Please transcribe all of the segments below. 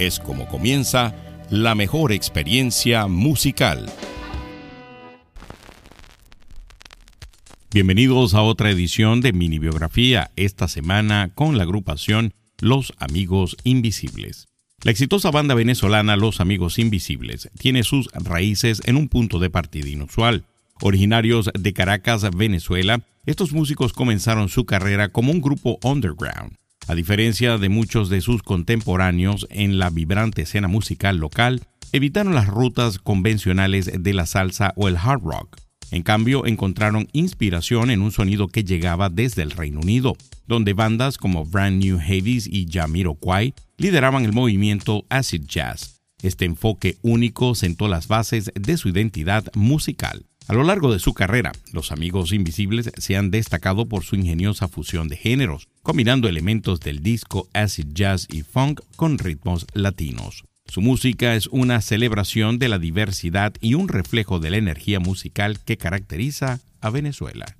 es como comienza la mejor experiencia musical. Bienvenidos a otra edición de Mini Biografía, esta semana con la agrupación Los Amigos Invisibles. La exitosa banda venezolana Los Amigos Invisibles tiene sus raíces en un punto de partida inusual. Originarios de Caracas, Venezuela, estos músicos comenzaron su carrera como un grupo underground a diferencia de muchos de sus contemporáneos en la vibrante escena musical local, evitaron las rutas convencionales de la salsa o el hard rock. En cambio, encontraron inspiración en un sonido que llegaba desde el Reino Unido, donde bandas como Brand New Heavies y Jamiroquai lideraban el movimiento acid jazz. Este enfoque único sentó las bases de su identidad musical. A lo largo de su carrera, los Amigos Invisibles se han destacado por su ingeniosa fusión de géneros, combinando elementos del disco acid jazz y funk con ritmos latinos. Su música es una celebración de la diversidad y un reflejo de la energía musical que caracteriza a Venezuela.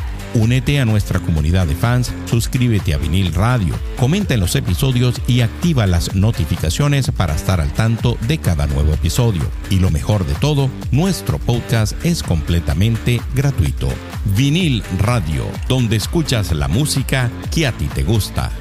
Únete a nuestra comunidad de fans, suscríbete a Vinil Radio, comenta en los episodios y activa las notificaciones para estar al tanto de cada nuevo episodio. Y lo mejor de todo, nuestro podcast es completamente gratuito. Vinil Radio, donde escuchas la música que a ti te gusta.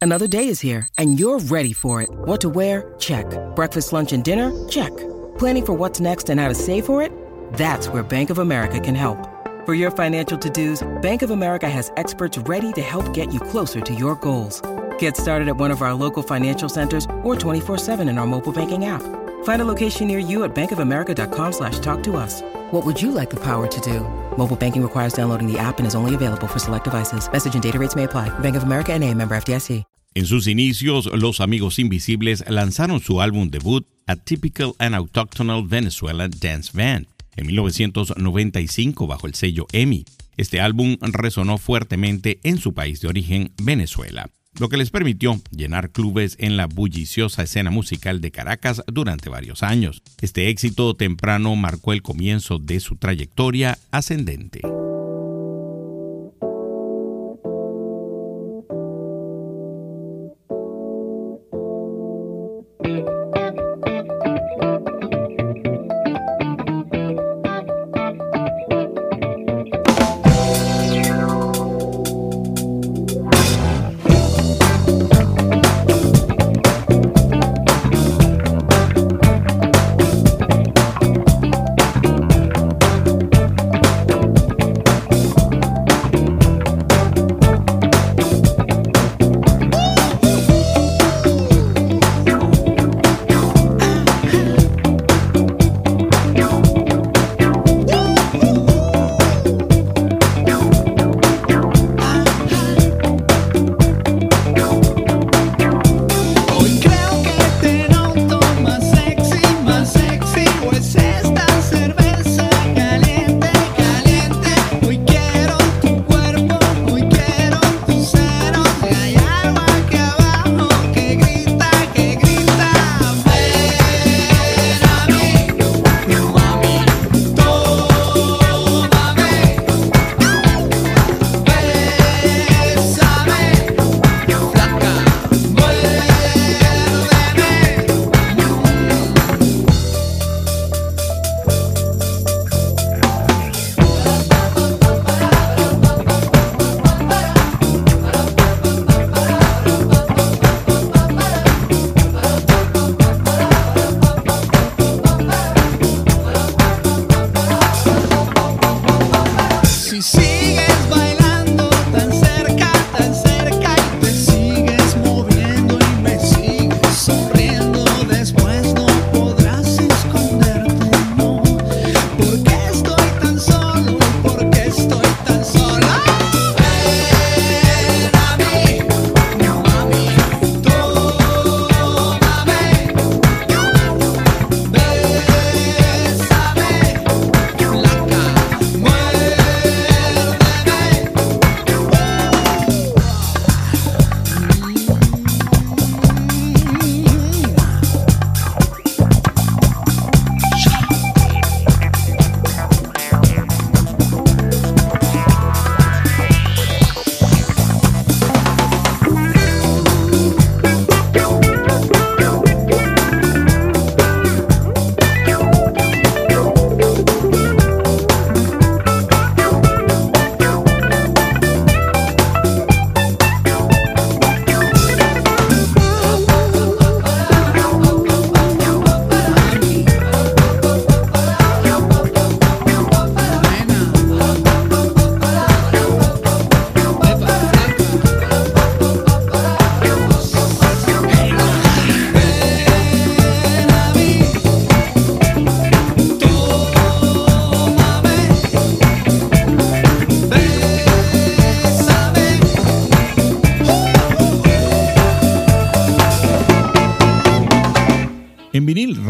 Another day is here and you're ready for it. What to wear? Check. Breakfast, lunch and dinner? Check. Planning for what's next and how to save for it? That's where Bank of America can help. For your financial to-dos, Bank of America has experts ready to help get you closer to your goals. Get started at one of our local financial centers or 24-7 in our mobile banking app. Find a location near you at bankofamerica.com slash talk to us. What would you like the power to do? Mobile banking requires downloading the app and is only available for select devices. Message and data rates may apply. Bank of America NA, member FDIC. En sus inicios, Los Amigos Invisibles lanzaron su álbum debut, A Typical and Autochthonal Venezuelan Dance Band en 1995 bajo el sello EMI. Este álbum resonó fuertemente en su país de origen, Venezuela, lo que les permitió llenar clubes en la bulliciosa escena musical de Caracas durante varios años. Este éxito temprano marcó el comienzo de su trayectoria ascendente.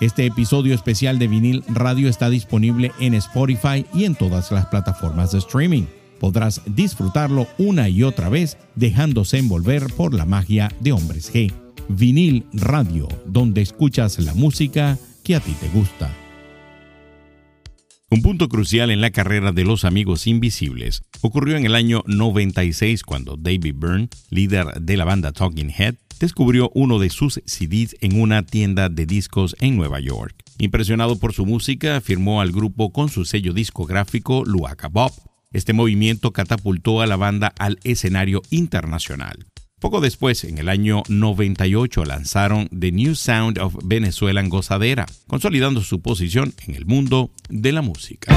Este episodio especial de vinil radio está disponible en Spotify y en todas las plataformas de streaming. Podrás disfrutarlo una y otra vez dejándose envolver por la magia de Hombres G. Vinil Radio, donde escuchas la música que a ti te gusta. Un punto crucial en la carrera de los Amigos Invisibles ocurrió en el año 96 cuando David Byrne, líder de la banda Talking Head, descubrió uno de sus CDs en una tienda de discos en Nueva York. Impresionado por su música, firmó al grupo con su sello discográfico Luaka Bob. Este movimiento catapultó a la banda al escenario internacional. Poco después, en el año 98, lanzaron The New Sound of Venezuela en Gozadera, consolidando su posición en el mundo de la música.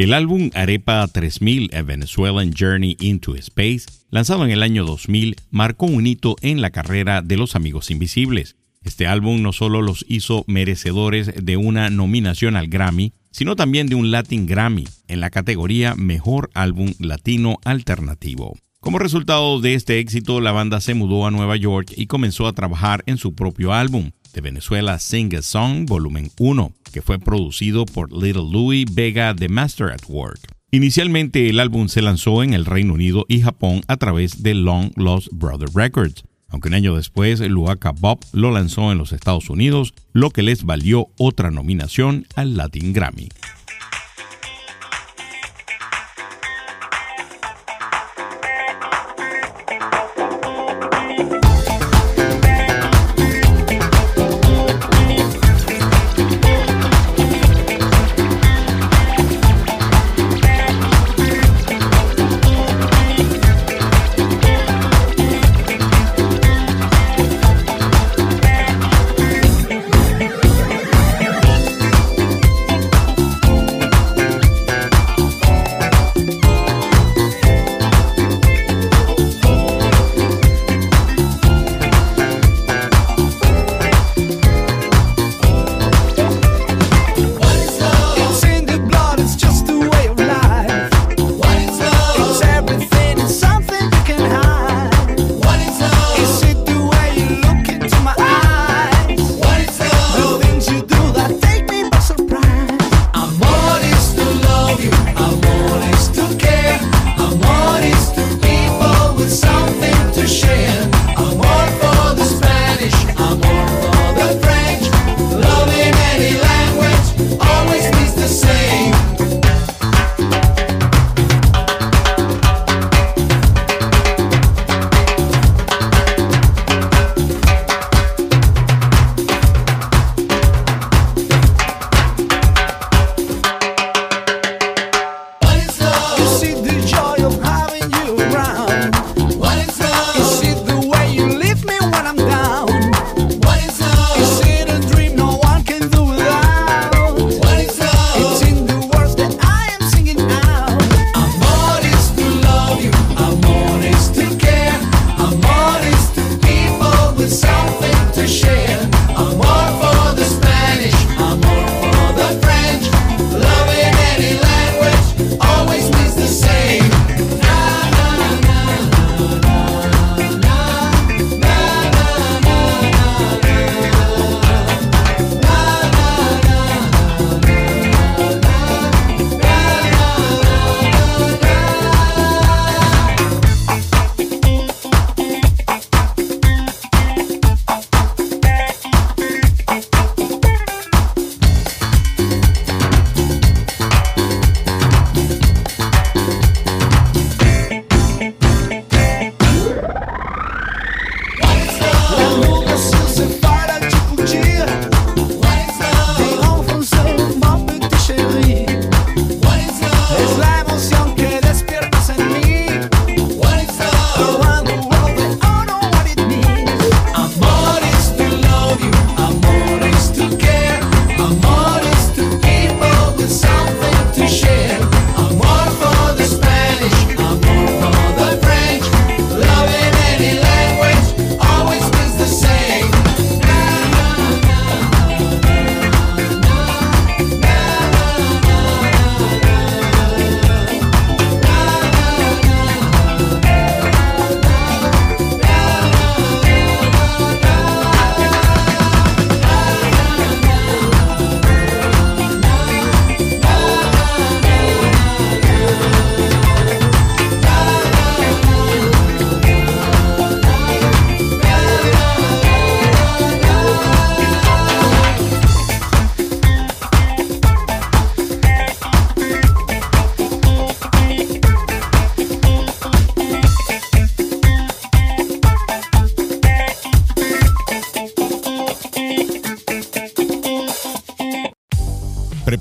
El álbum Arepa 3000 A Venezuelan Journey into Space, lanzado en el año 2000, marcó un hito en la carrera de los Amigos Invisibles. Este álbum no solo los hizo merecedores de una nominación al Grammy, sino también de un Latin Grammy en la categoría Mejor Álbum Latino Alternativo. Como resultado de este éxito, la banda se mudó a Nueva York y comenzó a trabajar en su propio álbum, de Venezuela Sing a Song Volumen 1, que fue producido por Little Louis Vega de Master at Work. Inicialmente el álbum se lanzó en el Reino Unido y Japón a través de Long Lost Brother Records, aunque un año después Luaka Bob lo lanzó en los Estados Unidos, lo que les valió otra nominación al Latin Grammy.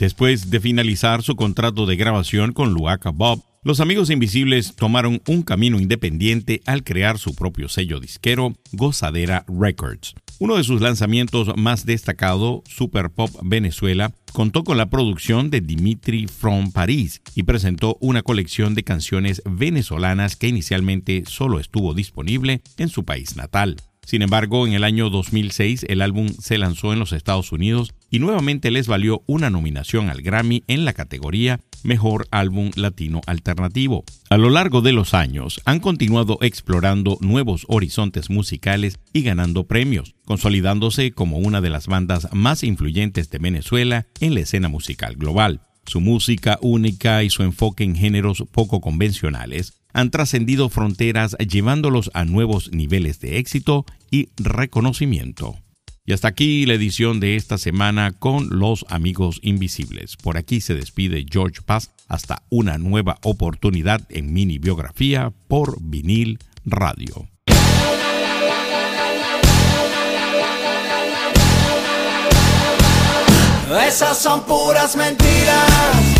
Después de finalizar su contrato de grabación con Luaka Bob, los Amigos Invisibles tomaron un camino independiente al crear su propio sello disquero, Gozadera Records. Uno de sus lanzamientos más destacado, Super Pop Venezuela, contó con la producción de Dimitri From Paris y presentó una colección de canciones venezolanas que inicialmente solo estuvo disponible en su país natal. Sin embargo, en el año 2006 el álbum se lanzó en los Estados Unidos y nuevamente les valió una nominación al Grammy en la categoría Mejor Álbum Latino Alternativo. A lo largo de los años han continuado explorando nuevos horizontes musicales y ganando premios, consolidándose como una de las bandas más influyentes de Venezuela en la escena musical global. Su música única y su enfoque en géneros poco convencionales han trascendido fronteras llevándolos a nuevos niveles de éxito y reconocimiento. Y hasta aquí la edición de esta semana con Los Amigos Invisibles. Por aquí se despide George Paz hasta una nueva oportunidad en mini biografía por vinil radio. Esas son puras mentiras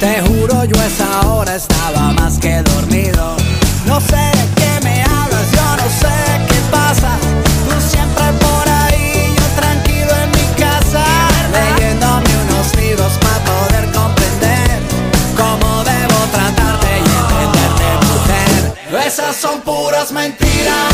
Te juro, yo esa hora estaba más que dormido. No sé de qué me hablas, yo no sé qué pasa. Tú siempre por ahí, yo tranquilo en mi casa. Leyéndome unos libros para poder comprender cómo debo tratarte y entenderte, mujer. Esas son puras mentiras.